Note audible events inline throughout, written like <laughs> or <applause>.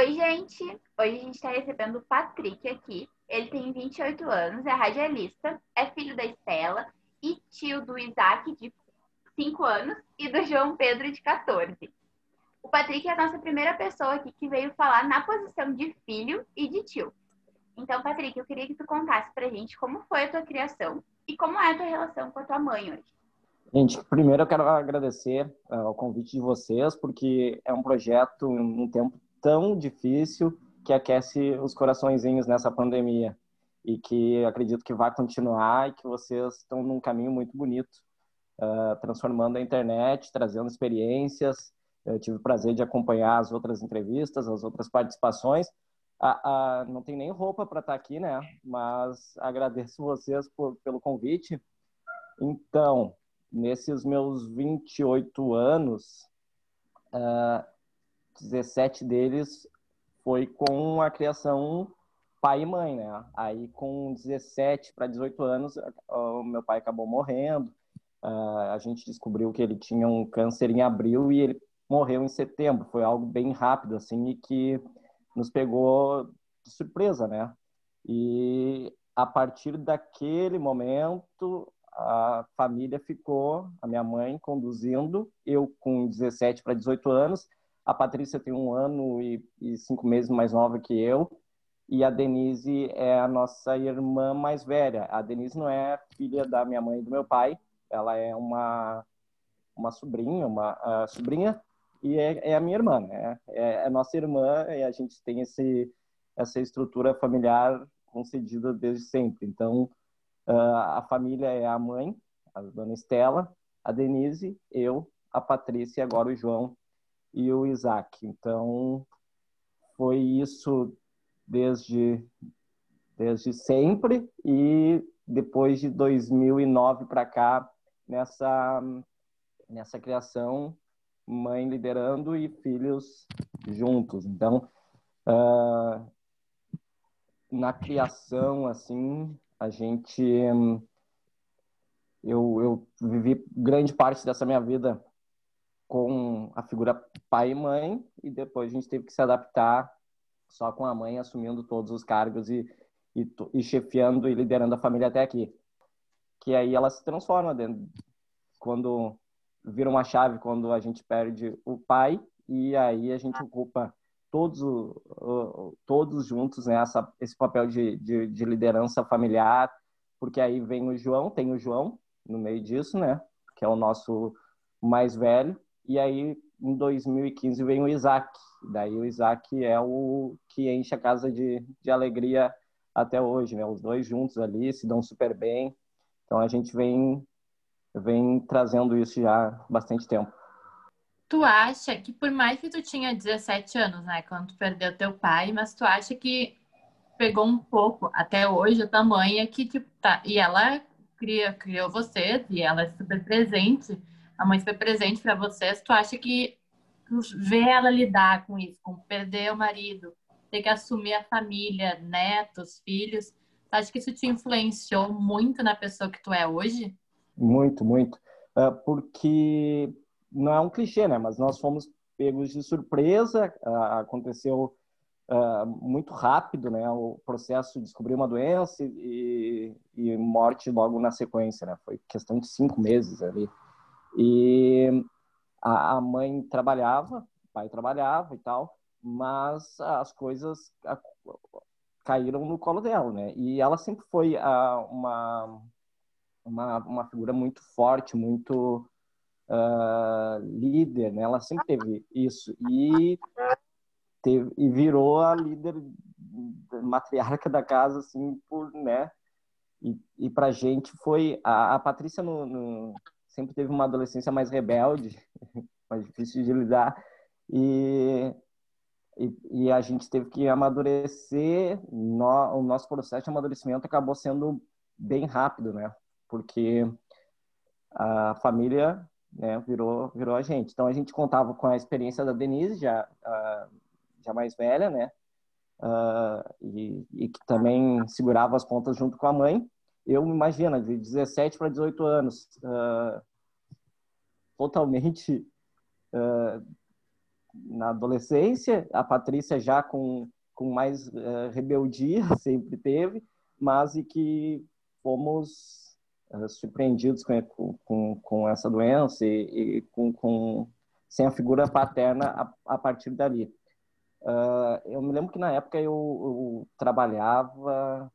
Oi, gente! Hoje a gente está recebendo o Patrick aqui. Ele tem 28 anos, é radialista, é filho da Estela e tio do Isaac, de 5 anos, e do João Pedro, de 14. O Patrick é a nossa primeira pessoa aqui que veio falar na posição de filho e de tio. Então, Patrick, eu queria que tu contasse pra gente como foi a tua criação e como é a tua relação com a tua mãe hoje. Gente, primeiro eu quero agradecer uh, o convite de vocês, porque é um projeto um tempo tão difícil que aquece os coraçõezinhos nessa pandemia e que acredito que vai continuar e que vocês estão num caminho muito bonito, uh, transformando a internet, trazendo experiências. Eu tive o prazer de acompanhar as outras entrevistas, as outras participações. Ah, ah, não tem nem roupa para estar tá aqui, né? Mas agradeço vocês por, pelo convite. Então, nesses meus 28 anos, uh, 17 deles foi com a criação pai e mãe, né? Aí com 17 para 18 anos, o meu pai acabou morrendo. Uh, a gente descobriu que ele tinha um câncer em abril e ele morreu em setembro. Foi algo bem rápido assim e que nos pegou de surpresa, né? E a partir daquele momento a família ficou, a minha mãe conduzindo, eu com 17 para 18 anos, a Patrícia tem um ano e, e, cinco meses mais nova que eu, e a Denise é a nossa irmã mais velha. A Denise não é filha da minha mãe e do meu pai, ela é uma, uma sobrinha, uma sobrinha, e é, é, a minha irmã, né? É, é nossa irmã e a gente tem esse, essa estrutura familiar concedida desde sempre. Então, Uh, a família é a mãe, a dona Estela, a Denise, eu, a Patrícia e agora o João e o Isaac. Então, foi isso desde, desde sempre e depois de 2009 para cá, nessa, nessa criação, mãe liderando e filhos juntos. Então, uh, na criação, assim, a gente. Eu, eu vivi grande parte dessa minha vida com a figura pai e mãe, e depois a gente teve que se adaptar só com a mãe assumindo todos os cargos e, e, e chefiando e liderando a família até aqui. Que aí ela se transforma dentro, quando vira uma chave quando a gente perde o pai e aí a gente ocupa todos, todos juntos né, essa, esse papel de, de, de, liderança familiar, porque aí vem o João, tem o João no meio disso, né, que é o nosso mais velho, e aí em 2015 vem o Isaac, daí o Isaac é o que enche a casa de, de alegria até hoje, né, os dois juntos ali se dão super bem, então a gente vem, vem trazendo isso já há bastante tempo. Tu acha que por mais que tu tinha 17 anos, né, quando tu perdeu teu pai, mas tu acha que pegou um pouco até hoje a tua mãe é que tipo tá, e ela cria, criou vocês e ela é super presente, a mãe super presente para vocês. Tu acha que vê ela lidar com isso, com perder o marido, ter que assumir a família, netos, filhos, tu acha que isso te influenciou muito na pessoa que tu é hoje? Muito, muito. Uh, porque não é um clichê, né? Mas nós fomos pegos de surpresa, uh, aconteceu uh, muito rápido, né? O processo de descobrir uma doença e, e, morte logo na sequência, né? Foi questão de cinco meses ali. E a, a mãe trabalhava, o pai trabalhava e tal, mas as coisas caíram no colo dela, né? E ela sempre foi uh, uma, uma, uma figura muito forte, muito uh, líder, né? Ela sempre teve isso e teve e virou a líder matriarca da casa, assim, por, né? E, e para gente foi a, a Patrícia no, no, sempre teve uma adolescência mais rebelde, <laughs> mais difícil de lidar e e, e, a gente teve que amadurecer. No, o nosso processo de amadurecimento acabou sendo bem rápido, né? Porque a família né, virou, virou a gente. Então a gente contava com a experiência da Denise, já, uh, já mais velha, né, uh, e, e, que também segurava as pontas junto com a mãe. Eu imagino, de 17 para 18 anos, uh, totalmente na adolescência, a Patrícia já com, com mais uh, rebeldia, <laughs> sempre teve, mas e que fomos uh, surpreendidos com, com, com essa doença e, e com, com, sem a figura paterna a, a partir dali. Uh, eu me lembro que na época eu, eu trabalhava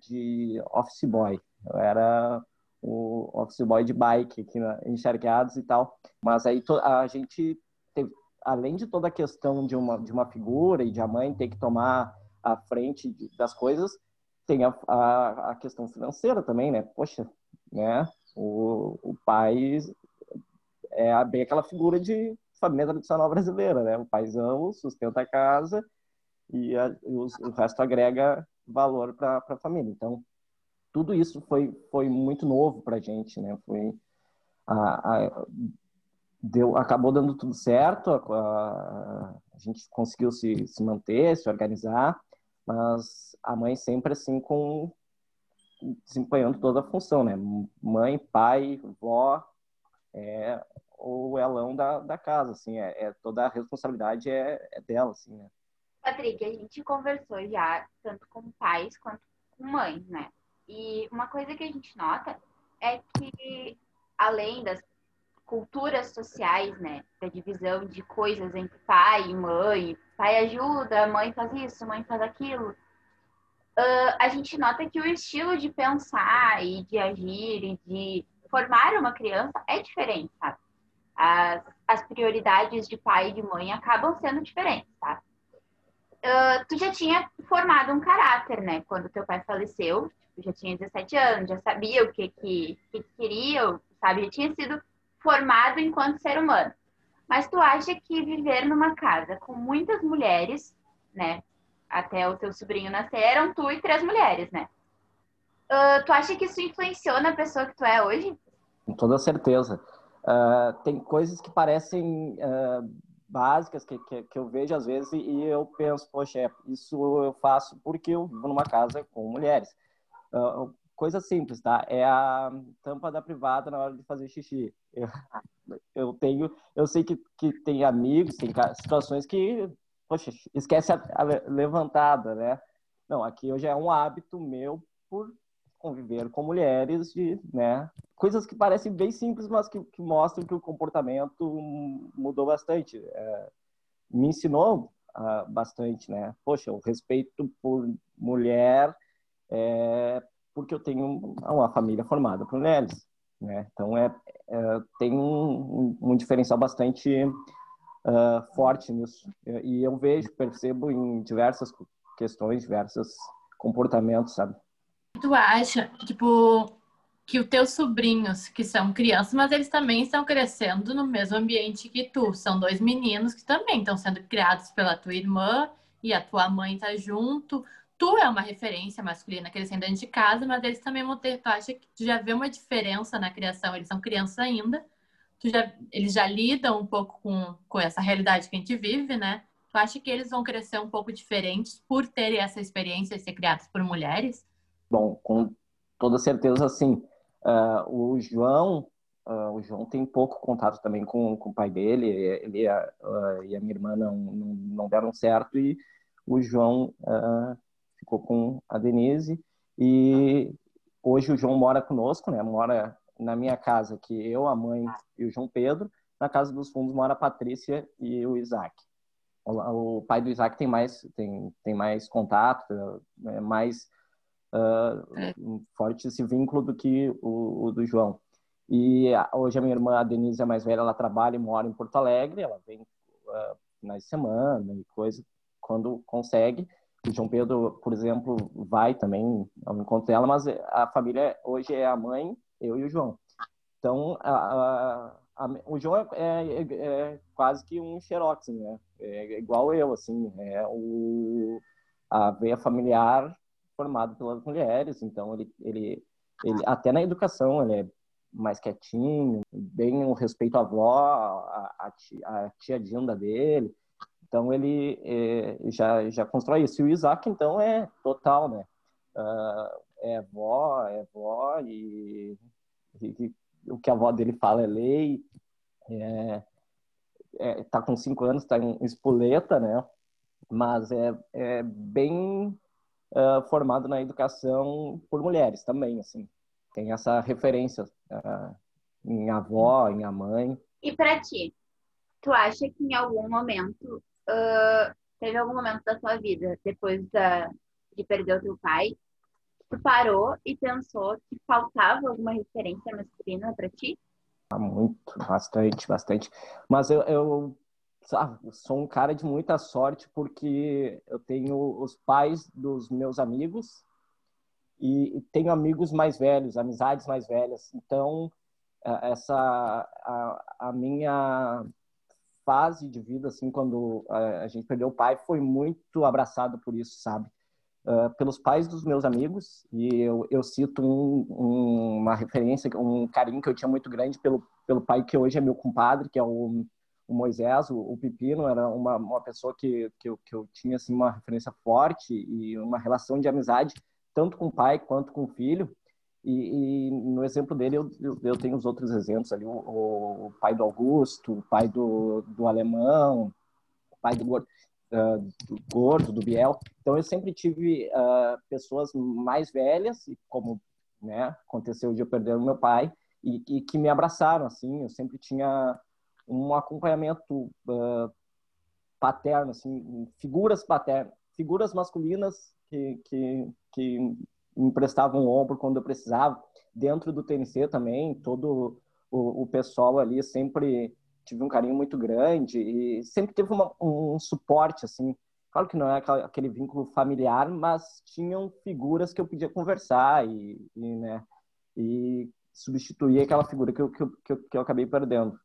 de office boy. Eu era o office boy de bike aqui na, enxergados e tal. Mas aí a gente teve, além de toda a questão de uma, de uma figura e de a mãe ter que tomar a frente das coisas, tem a, a, a questão financeira também, né? Poxa, né? O, o pai é bem aquela figura de família tradicional brasileira, né? O paizão sustenta a casa e, a, e os, o resto agrega valor para a família. Então, tudo isso foi, foi muito novo para a gente, né? Foi, a, a, deu, acabou dando tudo certo, a, a, gente conseguiu se, se manter, se organizar, mas a mãe sempre assim com desempenhando toda a função, né? Mãe, pai, vó, é o elão da, da casa, assim, é, é toda a responsabilidade é, é dela, assim, né? Patrick, a gente conversou já tanto com pais quanto com mães, né? E uma coisa que a gente nota é que, além das culturas sociais, né, da divisão de coisas entre pai e mãe, pai ajuda, mãe faz isso, mãe faz aquilo, uh, a gente nota que o estilo de pensar e de agir e de formar uma criança é diferente, sabe? As, as prioridades de pai e de mãe acabam sendo diferentes, tá? Uh, tu já tinha formado um caráter, né? Quando teu pai faleceu, já tinha 17 anos, já sabia o que, que, que queria, sabe? Já tinha sido formado enquanto ser humano. Mas tu acha que viver numa casa com muitas mulheres, né? Até o teu sobrinho nascer, eram tu e três mulheres, né? Uh, tu acha que isso influenciou na pessoa que tu é hoje? Com toda certeza. Uh, tem coisas que parecem uh, básicas que, que, que, eu vejo às vezes e eu penso, poxa, isso eu faço porque eu vivo numa casa com mulheres. Uh, coisa simples, tá? É a tampa da privada na hora de fazer xixi. Eu, <laughs> eu tenho, eu sei que, que tem amigos, tem situações que, poxa, esquece a, a levantada, né? Não, aqui hoje é um hábito meu por conviver com mulheres de, né? Coisas que parecem bem simples, mas que, que mostram que o comportamento mudou bastante. É, me ensinou uh, bastante, né? Poxa, o respeito por mulher é, porque eu tenho uma família formada por mulheres, né? Então é, é tem um, um, diferencial bastante uh, forte nisso e eu vejo, percebo em diversas questões, diversos comportamentos, sabe? Tu acha, tipo, que os teus sobrinhos, que são crianças, mas eles também estão crescendo no mesmo ambiente que tu. São dois meninos que também estão sendo criados pela tua irmã e a tua mãe tá junto tu é uma referência masculina crescendo dentro de casa, mas eles também vão ter, tu acha que tu já vê uma diferença na criação, eles são crianças ainda, tu já, eles já lidam um pouco com, com essa realidade que a gente vive, né? Tu acha que eles vão crescer um pouco diferentes por terem essa experiência de ser criados por mulheres? Bom, com toda certeza, sim. Uh, o João, uh, o João tem pouco contato também com, com o pai dele. Ele uh, e a minha irmã não, não, deram certo e o João ficou com a Denise e hoje o João mora conosco, né? Mora na minha casa, que eu, a mãe e o João Pedro. Na casa dos fundos mora a Patrícia e o Isaac. O, o pai do Isaac tem mais tem, tem mais contato, é mais uh, forte esse vínculo do que o, o, do João. E hoje a minha irmã, a Denise, é mais velha, ela trabalha e mora em Porto Alegre, ela vem uh, finais de semana e coisa, quando consegue. O João Pedro, por exemplo, vai também ao encontro dela, mas a família hoje é a mãe, eu e o João. Então, a, a, a, o João é, é, é, quase que um xerox, né? É igual eu, assim, é o, a veia familiar formado pelas mulheres, então ele, ele, ele até na educação ele é mais quietinho, bem o respeito à avó, a, a, tia, Dinda dele, então ele é, já já constrói isso. E o Isaac então é total, né? Uh, é vó, é vó e, e, e, o que a avó dele fala é lei. É, é, tá com cinco anos, está em espoleta, né? Mas é, é bem uh, formado na educação por mulheres também, assim. Tem essa referência uh, em avó, em a mãe. E para ti, tu acha que em algum momento, uh, teve algum momento da tua vida, depois da, de perder o teu pai, tu parou e pensou que faltava alguma referência masculina para ti? Muito, bastante, bastante. Mas eu, eu sou um cara de muita sorte porque eu tenho os pais dos meus amigos e tenho amigos mais velhos, amizades mais velhas. Então, essa a, a minha fase de vida, assim, quando a gente perdeu o pai, foi muito abraçado por isso, sabe? Uh, pelos pais dos meus amigos e eu, eu cito um, um, uma referência, um carinho que eu tinha muito grande pelo, pelo pai que hoje é meu compadre, que é o, o Moisés, o, o, Pepino, era uma, uma pessoa que, que, eu, que eu tinha assim, uma referência forte e uma relação de amizade, tanto com o pai quanto com o filho. E, e no exemplo dele, eu, eu, eu, tenho os outros exemplos ali, o, o, pai do Augusto, o pai do, do Alemão, o pai do Gordo uh, do Gordo, do Biel. Então eu sempre tive uh, pessoas mais velhas, como né, aconteceu de eu perder o meu pai, e, e, que me abraçaram, assim, eu sempre tinha um acompanhamento uh, paterno, assim, figuras paternas, figuras masculinas que, que, que me emprestavam o ombro quando eu precisava. Dentro do TNC também, todo o, o pessoal ali sempre tive um carinho muito grande e sempre teve uma, um suporte, assim. Claro que não é aquele vínculo familiar, mas tinham figuras que eu podia conversar e, e né, e substituir aquela figura que eu, que, eu, que, eu, acabei perdendo.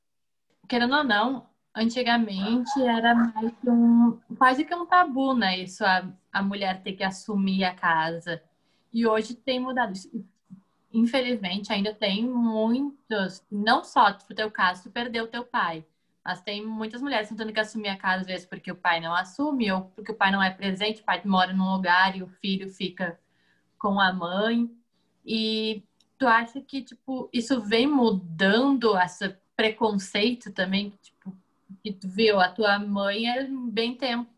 Querendo ou não, antigamente era mais que um, quase que um tabu, né? Isso, a, a mulher ter que assumir a casa. E hoje tem mudado infelizmente, ainda tem muitos, não só no teu caso, tu perdeu o teu pai, mas tem muitas mulheres tentando que assumir a casa, às vezes porque o pai não assume, ou porque o pai não é presente, o pai mora num lugar e o filho fica com a mãe. E tu acha que, tipo, isso vem mudando esse preconceito também, tipo, que tu viu, a tua mãe é bem tempo,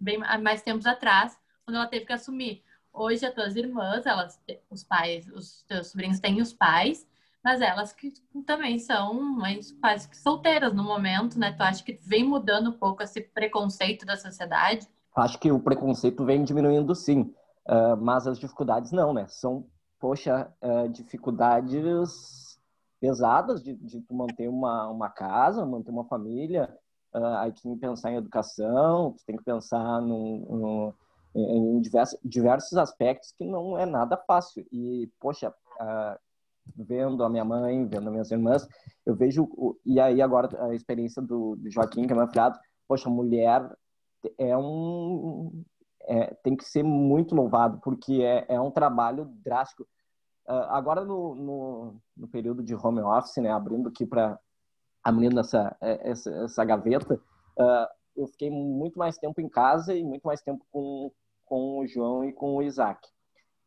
bem mais tempos atrás, quando ela teve que assumir. Hoje as tuas irmãs, elas, os pais, os teus sobrinhos têm os pais, mas elas que também são mães quase que solteiras no momento, né? Tu acha que vem mudando um pouco esse preconceito da sociedade? Acho que o preconceito vem diminuindo sim, uh, mas as dificuldades não, né? São, poxa, uh, dificuldades pesadas de, de tu manter uma, uma casa, manter uma família, uh, aí tu tem que pensar em educação, tu tem que pensar num, num em diversos, diversos aspectos que não é nada fácil. E, poxa, uh, vendo a minha mãe, vendo minhas irmãs, eu vejo, e aí agora a experiência do, do Joaquim, que é meu afilhado, poxa, mulher é um. É, tem que ser muito louvado, porque é, é um trabalho drástico. Uh, agora, no, no, no, período de home office, né, abrindo aqui para abrindo essa, essa, essa gaveta, uh, eu fiquei muito mais tempo em casa e muito mais tempo com, com o João e com o Isaac.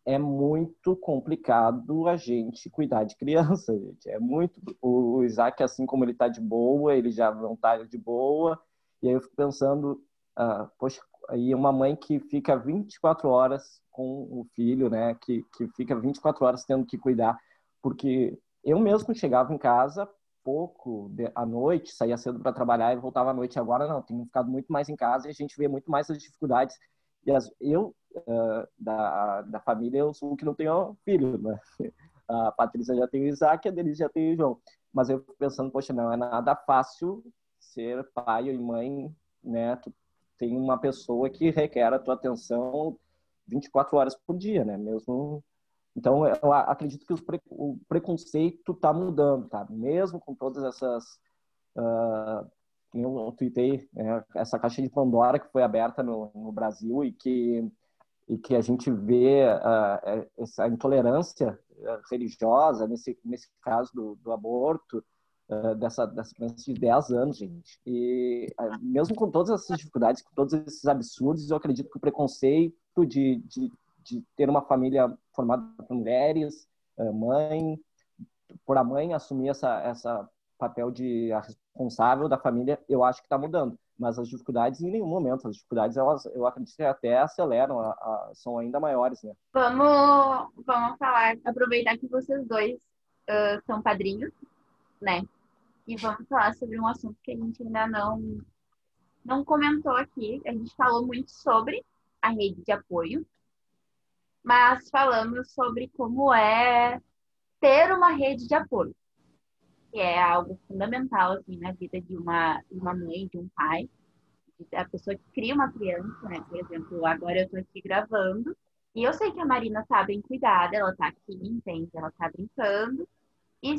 É muito complicado a gente cuidar de criança, <laughs> gente. É muito. O Isaac, assim como ele está de boa, ele já não está de boa. E aí eu fico pensando, uh, poxa, aí uma mãe que fica 24 horas com o filho, né? Que, que fica 24 horas tendo que cuidar. Porque eu mesmo chegava em casa pouco à noite, saía cedo para trabalhar e voltava à noite. Agora não, tenho ficado muito mais em casa e a gente vê muito mais as dificuldades e as, eu, uh, da, da família, eu sou o que não tenho filho, né? <laughs> A Patrícia já tem o Isaac, a Denise já tem o João. Mas eu pensando, poxa, não é nada fácil ser pai e mãe, né? Tu tem uma pessoa que requer a tua atenção 24 horas por dia, né? Mesmo então, eu acredito que pre... o preconceito está mudando, tá? Mesmo com todas essas uh, eu tuitei é, essa caixa de Pandora que foi aberta no, no Brasil e que e que a gente vê uh, essa intolerância religiosa nesse nesse caso do, do aborto uh, dessa dessa criança de 10 anos, gente. E uh, mesmo com todas essas dificuldades, com todos esses absurdos, eu acredito que o preconceito de, de, de ter uma família formada por mulheres, mãe, por a mãe assumir essa essa papel de responsável da família, eu acho que está mudando. Mas as dificuldades, em nenhum momento, as dificuldades, elas, eu acredito que até aceleram, a, a, são ainda maiores, né? Vamos, vamos falar, aproveitar que vocês dois uh, são padrinhos, né? E vamos falar sobre um assunto que a gente ainda não, não comentou aqui. A gente falou muito sobre a rede de apoio, mas falamos sobre como é ter uma rede de apoio que é algo fundamental assim na vida de uma, de uma mãe, de um pai, a pessoa que cria uma criança, né? Por exemplo, agora eu estou aqui gravando e eu sei que a Marina tá bem cuidada, ela tá aqui, entende? Ela tá brincando. E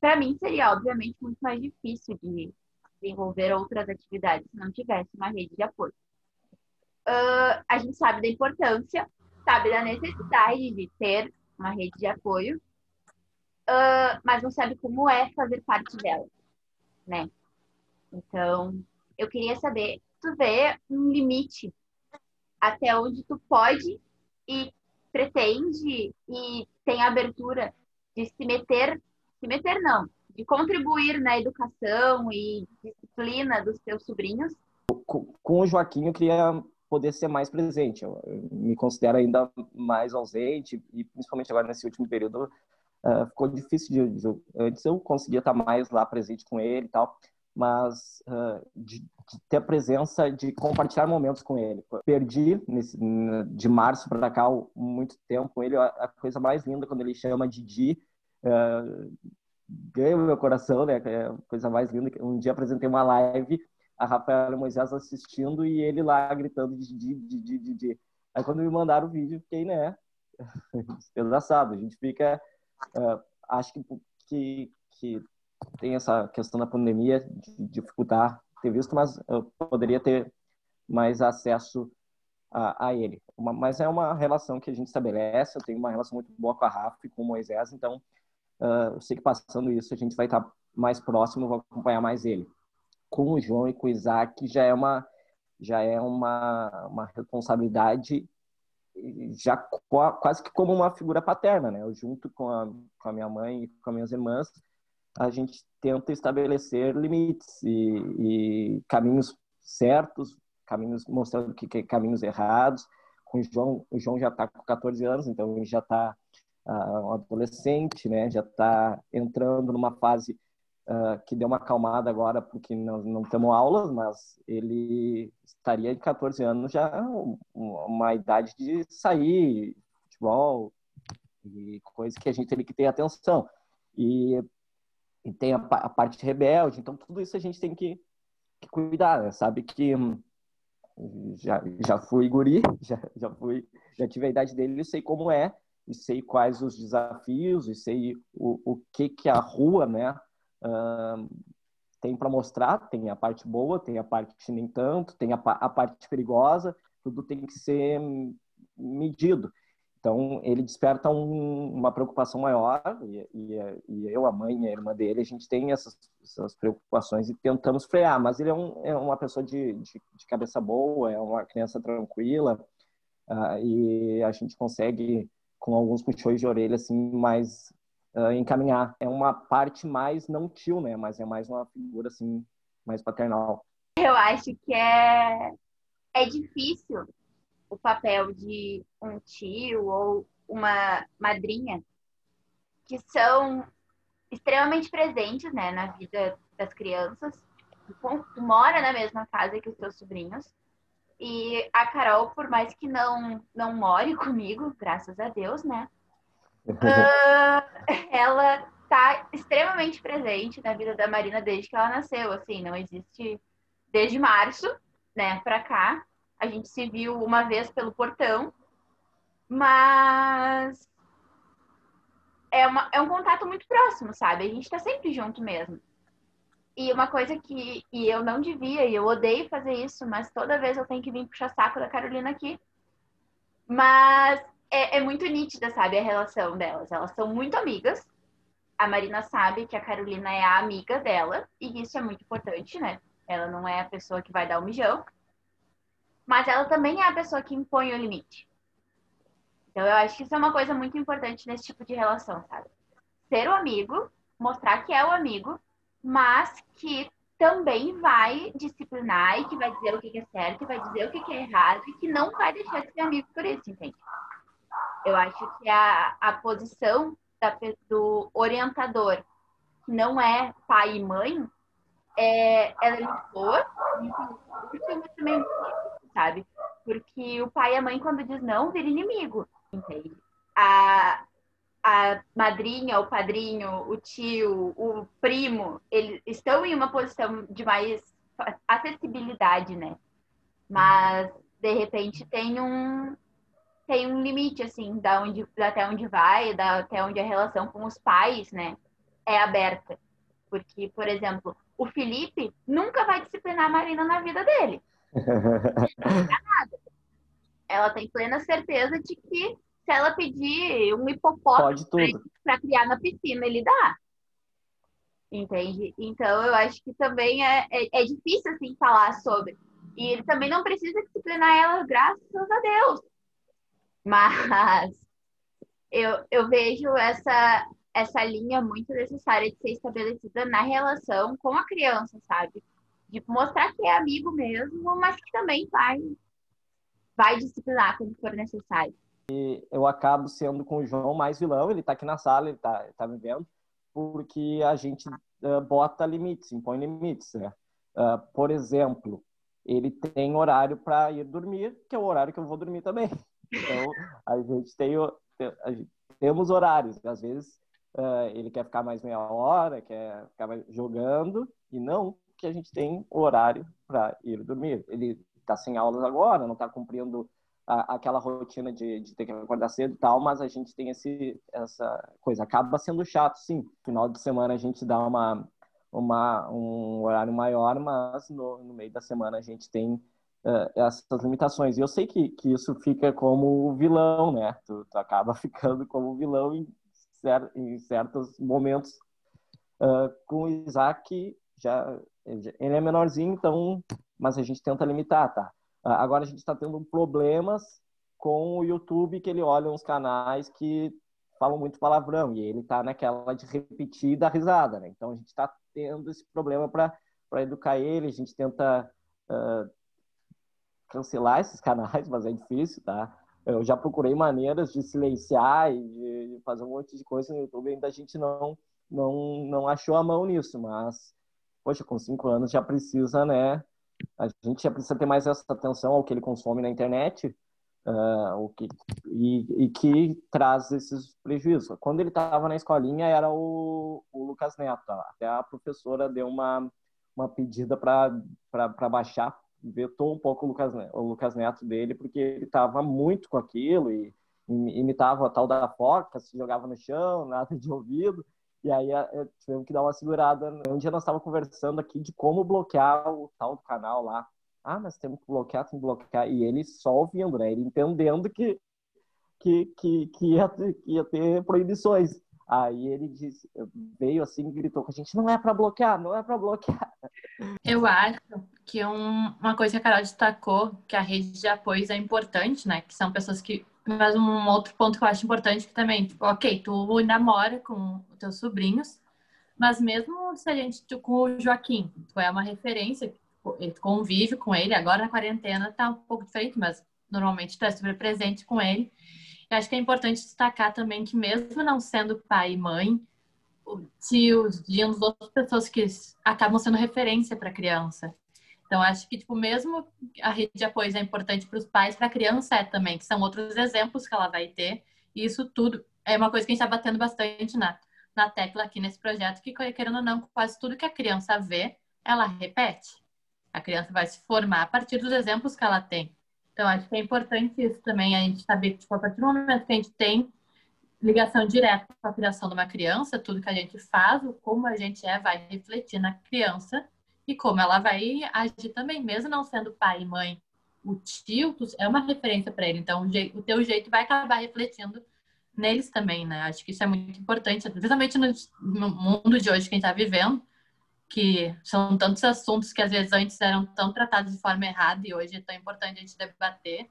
para mim seria, obviamente, muito mais difícil de desenvolver outras atividades se não tivesse uma rede de apoio. Uh, a gente sabe da importância, sabe da necessidade de ter uma rede de apoio, uh, mas não sabe como é fazer parte dela, né? Então, eu queria saber, tu vê um limite até onde tu pode e pretende e tem abertura de se meter, se meter não, de contribuir na educação e disciplina dos teus sobrinhos? Com o Joaquim, eu queria poder ser mais presente. Eu me considero ainda mais ausente e principalmente agora nesse último período uh, ficou difícil de, de, antes eu conseguia estar mais lá presente com ele e tal mas uh, de, de, ter a presença de compartilhar momentos com ele perdi nesse, de março para cá muito tempo com ele a, coisa mais linda quando ele chama Didi uh, ganha meu coração né é a coisa mais linda um dia apresentei uma live a Rafaela Moisés assistindo e ele lá gritando Didi Didi Didi aí quando me mandaram o vídeo fiquei né <laughs> despedaçado a gente fica Uh, acho que, que, que, tem essa questão da pandemia de dificultar ter visto, mas eu poderia ter mais acesso a, a ele. Uma, mas é uma relação que a gente estabelece. Eu tenho uma relação muito boa com a Rafa e com o Moisés, então uh, eu sei que passando isso a gente vai estar mais próximo, vou acompanhar mais ele. Com o João e com o Isaac já é uma já é uma, uma responsabilidade já quase que como uma figura paterna, né? Eu, junto com a, com a minha mãe e com as minhas irmãs, a gente tenta estabelecer limites e, e caminhos certos, caminhos mostrando que, que caminhos errados. Com o João, o João já está com 14 anos, então ele já está uh, um adolescente, né? Já está entrando numa fase uh, que deu uma acalmada agora porque não, não temos aulas, mas ele estaria de 14 anos já uma idade de sair, futebol e coisa que a gente tem que ter atenção. E, e tem a, a, parte rebelde, então tudo isso a gente tem que, que cuidar, né? Sabe que hum, já, já fui guri, <laughs> já, já fui, já tive a idade dele, e sei como é, e sei quais os desafios, e sei o, o que que a rua, né, tem para mostrar, tem a parte boa, tem a parte nem tanto, tem a, a parte perigosa, tudo tem que ser medido. Então, ele desperta um, uma preocupação maior, e, e, e, eu, a mãe e a irmã dele, a gente tem essas, essas preocupações e tentamos frear, mas ele é, um, é uma pessoa de, de, de, cabeça boa, é uma criança tranquila, uh, e a gente consegue, com alguns puxões de orelha, assim, mais uh, encaminhar. É uma parte mais não tio, né? Mas é mais uma figura assim mais paternal. Eu acho que é é difícil o papel de um tio ou uma madrinha que são extremamente presentes, né, na vida das crianças. Tu mora na mesma casa que os teus sobrinhos. E a Carol, por mais que não não more <laughs> comigo, graças a Deus, né? Uh, ela tá extremamente presente na vida da Marina desde que ela nasceu, assim, não existe desde março, né, para cá. A gente se viu uma vez pelo portão, mas é, uma, é um contato muito próximo, sabe? A gente tá sempre junto mesmo. E uma coisa que e eu não devia, e eu odeio fazer isso, mas toda vez eu tenho que vir puxar saco da Carolina aqui. Mas é, é muito nítida, sabe, a relação delas. Elas são muito amigas. A Marina sabe que a Carolina é a amiga dela, e isso é muito importante, né? Ela não é a pessoa que vai dar o mijão, mas ela também é a pessoa que impõe o limite. Então eu acho que isso é uma coisa muito importante nesse tipo de relação, sabe? Ser o amigo, mostrar que é o amigo, mas que também vai disciplinar e que vai dizer o que é certo, e vai dizer o que é errado e que não vai deixar de ser amigo por isso, entende? Eu acho que a, a posição da, do orientador, que não é pai e mãe, é, ela é muito boa, também, sabe? Porque o pai e a mãe, quando diz não, vira inimigo, entende? A, a madrinha, o padrinho, o tio, o primo, eles estão em uma posição de mais acessibilidade, né? Mas de repente tem um tem um limite assim, da onde até onde vai, da, até onde a relação com os pais, né, é aberta. Porque, por exemplo, o Felipe nunca vai disciplinar a Marina na vida dele. <laughs> Ela tem plena certeza de que se ela pedir um hipopótamo para criar na piscina, ele dá. Entende? Então, eu acho que também é, é, é, difícil, assim, falar sobre. E ele também não precisa disciplinar ela, graças a Deus. Mas eu, eu vejo essa, essa linha muito necessária de ser estabelecida na relação com a criança, sabe? De mostrar que é amigo mesmo, mas que também vai, vai disciplinar quando for necessário. E eu acabo sendo com o João mais vilão, ele está aqui na sala, ele está tá me vendo, porque a gente uh, bota limites, impõe limites, né? Uh, por exemplo, ele tem horário para ir dormir, que é o horário que eu vou dormir também. Então, a gente tem a gente, temos horários. Às vezes uh, ele quer ficar mais meia hora, quer ficar jogando, e não que a gente tem horário para ir dormir. Ele está sem aulas agora, não está cumprindo a, aquela rotina de, de, ter que acordar cedo e tal, mas a gente tem esse, essa coisa. Acaba sendo chato, sim. Final de semana a gente dá uma, uma, um horário maior, mas no, no meio da semana a gente tem essas limitações. E eu sei que, que isso fica como vilão, né? Tu, tu acaba <laughs> ficando como vilão em, cer em certos momentos. Uh, com o Isaac, já, ele é menorzinho, então, mas a gente tenta limitar, tá? Ah, agora a gente está tendo problemas com o YouTube, que ele olha uns canais que falam muito palavrão, e ele está naquela de repetir dar risada, né? Então a gente está tendo esse problema para educar ele, a gente tenta uh, cancelar esses <laughs> canais, mas é difícil, tá? Eu já procurei maneiras de silenciar e de fazer um monte de coisa no YouTube, ainda a gente não, não, não achou a mão nisso, mas, poxa, com cinco anos já precisa, né? a gente já precisa ter mais essa atenção ao que ele consome na internet uh, o que, e, e, que traz esses prejuízos. Quando ele estava na escolinha, era o, o, Lucas Neto. Até a professora deu uma, uma pedida para baixar, vetou um pouco o Lucas, o Lucas Neto dele, porque ele estava muito com aquilo e imitava a tal da foca, se jogava no chão, <laughs> nada de ouvido. E aí é, tivemos que dar uma segurada. Um dia nós estávamos conversando aqui de como bloquear o tal do canal lá. Ah, mas temos que bloquear, temos que bloquear. E ele só ouvindo, né? Ele entendendo que, que, que, que, ia, que ia ter proibições. Aí ele disse, veio assim e gritou com a gente, não é para bloquear, não é para bloquear. Eu acho que um, uma coisa que a Carol destacou, que a rede de apoios é importante, né? Que são pessoas que mas um outro ponto que eu acho importante que também, tipo, ok, tu namora com os teus sobrinhos, mas mesmo se a gente, tu, com o Joaquim, tu é uma referência, tu convive com ele, agora na quarentena tá um pouco diferente, mas normalmente tu é super presente com ele. Eu acho que é importante destacar também que mesmo não sendo pai e mãe, tios, e outras pessoas que acabam sendo referência para a criança. Então, acho que, tipo, mesmo a rede de apoio é importante para os pais, para a criança é também, que são outros exemplos que ela vai ter. E isso tudo é uma coisa que a gente está batendo bastante na, na tecla aqui nesse projeto, que, querendo ou não, quase tudo que a criança vê, ela repete. A criança vai se formar a partir dos exemplos que ela tem. Então, acho que é importante isso também, a gente saber que, tipo, a partir do momento que a gente tem ligação direta com a criação de uma criança, tudo que a gente faz, como a gente é, vai refletir na criança e como ela vai agir também, mesmo não sendo pai e mãe. O tio é uma referência para ele, então o, teu jeito vai acabar refletindo neles também, né? Acho que isso é muito importante, principalmente no mundo de hoje que a gente está vivendo, que são tantos assuntos que às vezes antes eram tão tratados de forma errada e hoje é tão importante a gente debater.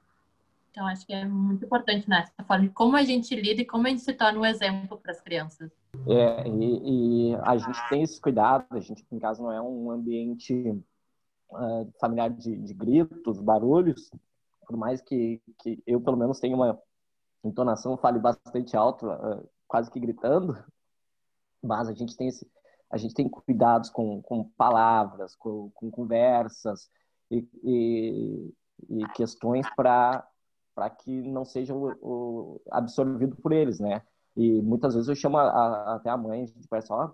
Então, acho que é muito importante nessa né? forma de como a gente lida e como a gente se torna um exemplo para as crianças. É, e, e, a gente tem esse cuidado, a gente em casa não é um ambiente uh, familiar de, de, gritos, barulhos, por mais que, que eu pelo menos tenha uma entonação, fale bastante alto, uh, quase que gritando, mas a gente tem esse, a gente tem cuidados com, com palavras, com, com conversas e, e, e questões para que não seja o, o, absorvido por eles, né? E muitas vezes eu chamo a, a, até a mãe, a gente pensa, ó,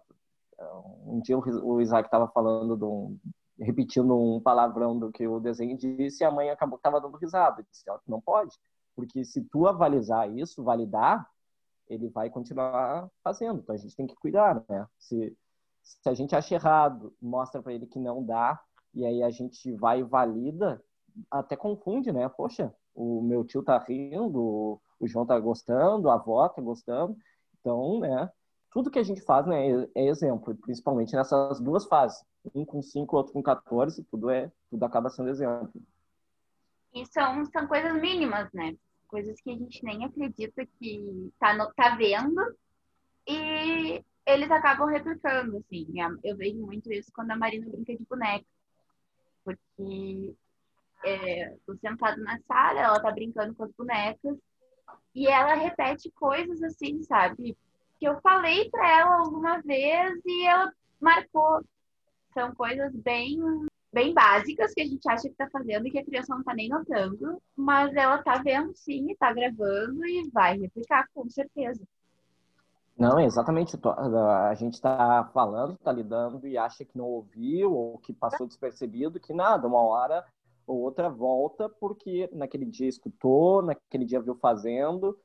um dia o, Isaac estava falando de um, repetindo um palavrão do que o desenho disse e a mãe acabou estava dando risada. disse, ó, não pode, porque se tu avalizar isso, validar, ele vai continuar fazendo. Então a gente tem que cuidar, né? Se, se a gente acha errado, mostra para ele que não dá, e aí a gente vai e valida, até confunde, né? Poxa, o meu tio tá rindo, o João tá gostando, a avó tá gostando. Então, né? Tudo que a gente faz né, é exemplo, principalmente nessas duas fases. Um com 5, outro com 14, tudo, é, tudo acaba sendo exemplo. E são, são coisas mínimas, né? Coisas que a gente nem acredita que tá, no, tá vendo. E eles acabam replicando, assim. Eu vejo muito isso quando a Marina brinca de boneca. Porque é, tô sentado na sala, ela tá brincando com as bonecas e ela repete coisas assim, sabe? Que eu falei para ela alguma vez e ela marcou. São coisas bem bem básicas que a gente acha que tá fazendo e que a criança não tá nem notando, mas ela tá vendo sim, tá gravando e vai replicar com certeza. Não, exatamente. A gente está falando, está lidando e acha que não ouviu ou que passou despercebido, que nada, uma hora ou outra volta porque naquele dia escutou, naquele dia viu fazendo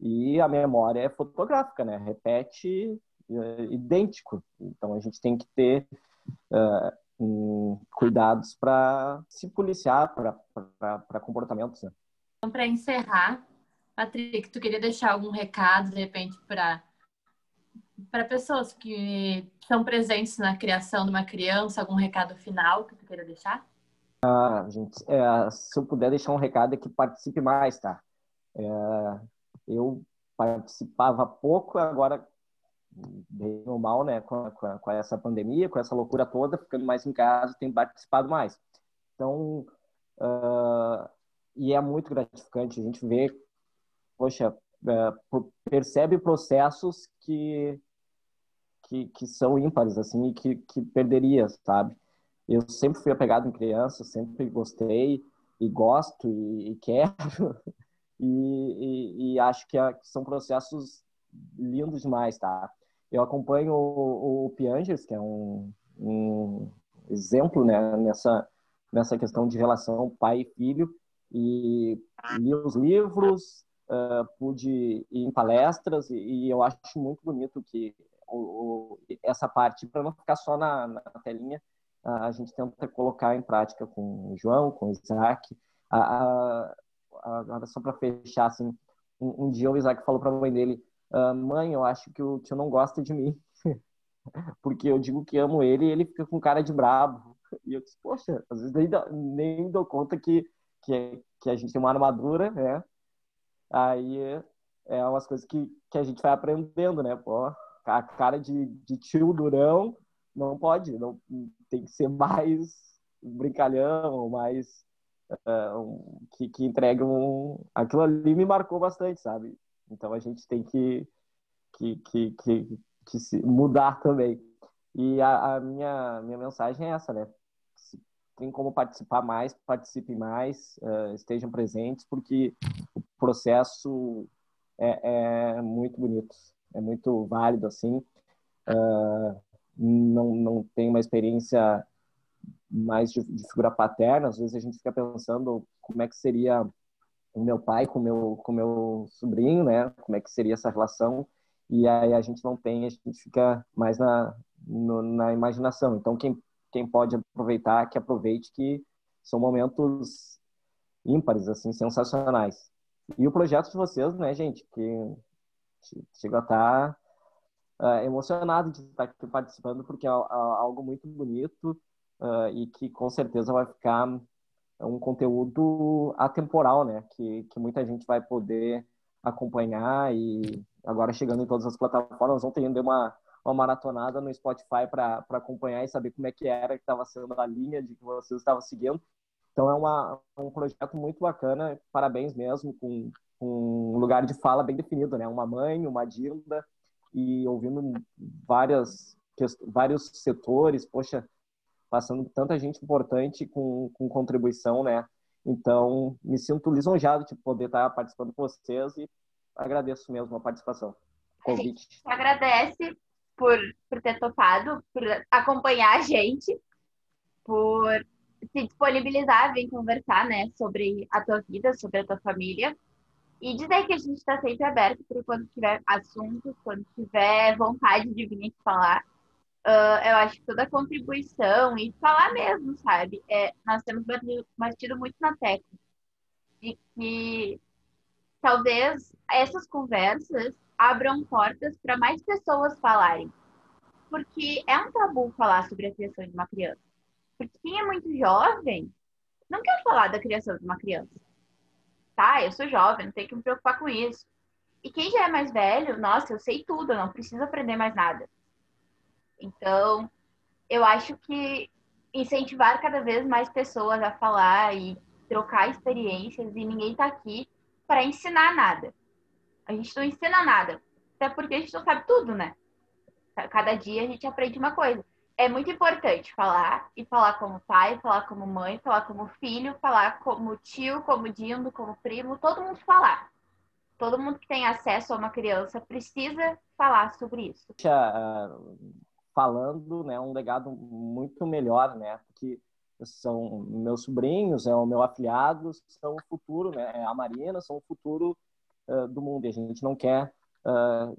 e a memória é fotográfica, né? Repete uh, idêntico. Então a gente tem que ter uh, um, cuidados para se policiar para comportamentos. Né? Então, para encerrar, Patrick, tu queria deixar algum recado de repente para para pessoas que estão presentes na criação de uma criança, algum recado final que tu queira deixar? Ah, gente, é, se eu puder deixar um recado é que participe mais, tá? É, eu participava pouco, agora bem ou mal, né, com, com, com, essa pandemia, com essa loucura toda, ficando mais em casa, tenho participado mais. Então, uh, e é muito gratificante a gente ver, poxa, uh, percebe processos que, que, que são ímpares, assim, e que, que perderia, sabe? Eu sempre fui apegado em criança, sempre gostei e gosto e, e quero. <laughs> e, e, e, acho que, que, são processos lindos demais, tá? Eu acompanho o, o Piangers, que é um, um exemplo né, nessa, nessa questão de relação pai e filho, e li os livros, uh, pude ir em palestras, e, e, eu acho muito bonito que o, essa parte, para não ficar só na, na telinha, a gente tenta colocar em prática com o João, com o Isaac. A, a, a só para fechar, assim, um, um, dia o Isaac falou para a mãe dele: ah, Mãe, eu acho que o tio não gosta de mim. <laughs> Porque eu digo que amo ele e ele fica com cara de brabo. E eu disse: Poxa, às vezes nem, nem me dou conta que, que, que a gente tem uma armadura, né? Aí é umas coisas que, que a gente vai aprendendo, né? Pô, a cara de, de tio durão não pode, não tem que ser mais brincalhão, mais uh, um, que, que um. Aquilo ali me marcou bastante, sabe? Então a gente tem que, que, que, que, que se mudar também. E a, a, minha, minha mensagem é essa, né? Tem como participar mais, participe mais, uh, estejam presentes, porque o processo é, é muito bonito, é muito válido, assim. Uh, não, não tem uma experiência mais de, de, figura paterna, às vezes a gente fica pensando como é que seria o meu pai com meu com meu sobrinho, né? Como é que seria essa relação? E aí a gente não tem, a gente fica mais na no, na imaginação. Então quem quem pode aproveitar, que aproveite que são momentos ímpares assim, sensacionais. E o projeto de vocês, né, gente, que chega a estar tá uh, emocionado de estar aqui participando, porque é, é algo muito bonito uh, e que com certeza vai ficar um conteúdo atemporal, né? Que, que muita gente vai poder acompanhar e, agora chegando em todas as plataformas. Ontem ainda uma, uma maratonada no Spotify para acompanhar e saber como é que era que estava sendo a linha de que vocês estavam seguindo. Então é uma, um projeto muito bacana, parabéns mesmo, com, com um lugar de fala bem definido, né? Uma mãe, uma Dilda, e ouvindo várias, vários setores, poxa, passando tanta gente importante com, com contribuição, né? Então, me sinto lisonjado de poder estar participando com vocês e agradeço mesmo a participação. Convite. A gente agradece por, por ter topado, por acompanhar a gente, por se disponibilizar a vir conversar, né, sobre a tua vida, sobre a tua família. E dizer que a gente está sempre aberto para quando tiver assuntos, quando tiver vontade de vir aqui falar. Uh, eu acho que toda contribuição e falar mesmo, sabe? É, nós temos batido, batido muito na tecla de que talvez essas conversas abram portas para mais pessoas falarem. Porque é um tabu falar sobre a criação de uma criança. Porque quem é muito jovem não quer falar da criação de uma criança. Tá, eu sou jovem, não tenho que me preocupar com isso. E quem já é mais velho, nossa, eu sei tudo, eu não preciso aprender mais nada. Então, eu acho que incentivar cada vez mais pessoas a falar e trocar experiências e ninguém tá aqui para ensinar nada. A gente não ensina nada, até porque a gente não sabe tudo, né? Cada dia a gente aprende uma coisa. É muito importante falar e falar como pai, falar como mãe, falar como filho, falar como tio, como dindo, como primo, todo mundo falar. Todo mundo que tem acesso a uma criança precisa falar sobre isso. Falando, né, um legado muito melhor, né? Porque são meus sobrinhos, é o meu afilhado, são o futuro, né? É a Marina, são o futuro uh, do mundo. E a gente não quer uh,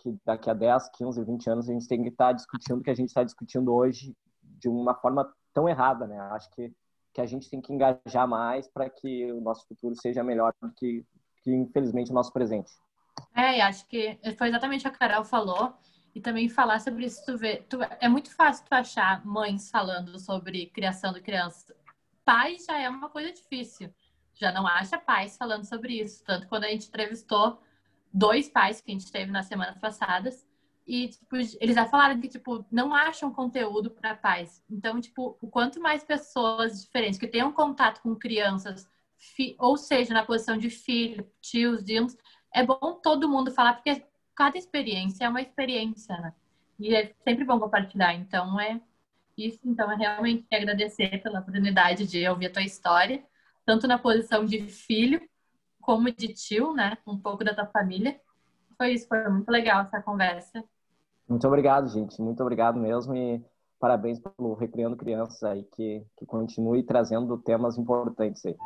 que daqui a 10, 15, 20 anos a gente tenha que estar discutindo o que a gente está discutindo hoje de uma forma tão errada, né? Acho que, que a gente tem que engajar mais para que o nosso futuro seja melhor do que, que, infelizmente, o nosso presente. É, acho que foi exatamente o que a Carol falou e também falar sobre isso. Tu vê, tu, é muito fácil tu achar mães falando sobre criação de crianças. Pais já é uma coisa difícil. Já não acha pais falando sobre isso. Tanto quando a gente entrevistou dois pais que a gente teve nas semanas passadas e tipo, eles já falaram que tipo não acham conteúdo para pais. Então, tipo, o quanto mais pessoas diferentes que tenham contato com crianças, ou seja, na posição de filho, tios, irmãos, é bom todo mundo falar porque cada experiência é uma experiência, né? E é sempre bom compartilhar. Então, é isso. Então, é realmente agradecer pela oportunidade de ouvir a tua história, tanto na posição de filho como de tio, né? Um pouco da tua família. Foi isso, foi muito legal essa conversa. Muito obrigado, gente. Muito obrigado mesmo e parabéns pelo Recriando Crianças aí, que, que continue trazendo temas importantes aí.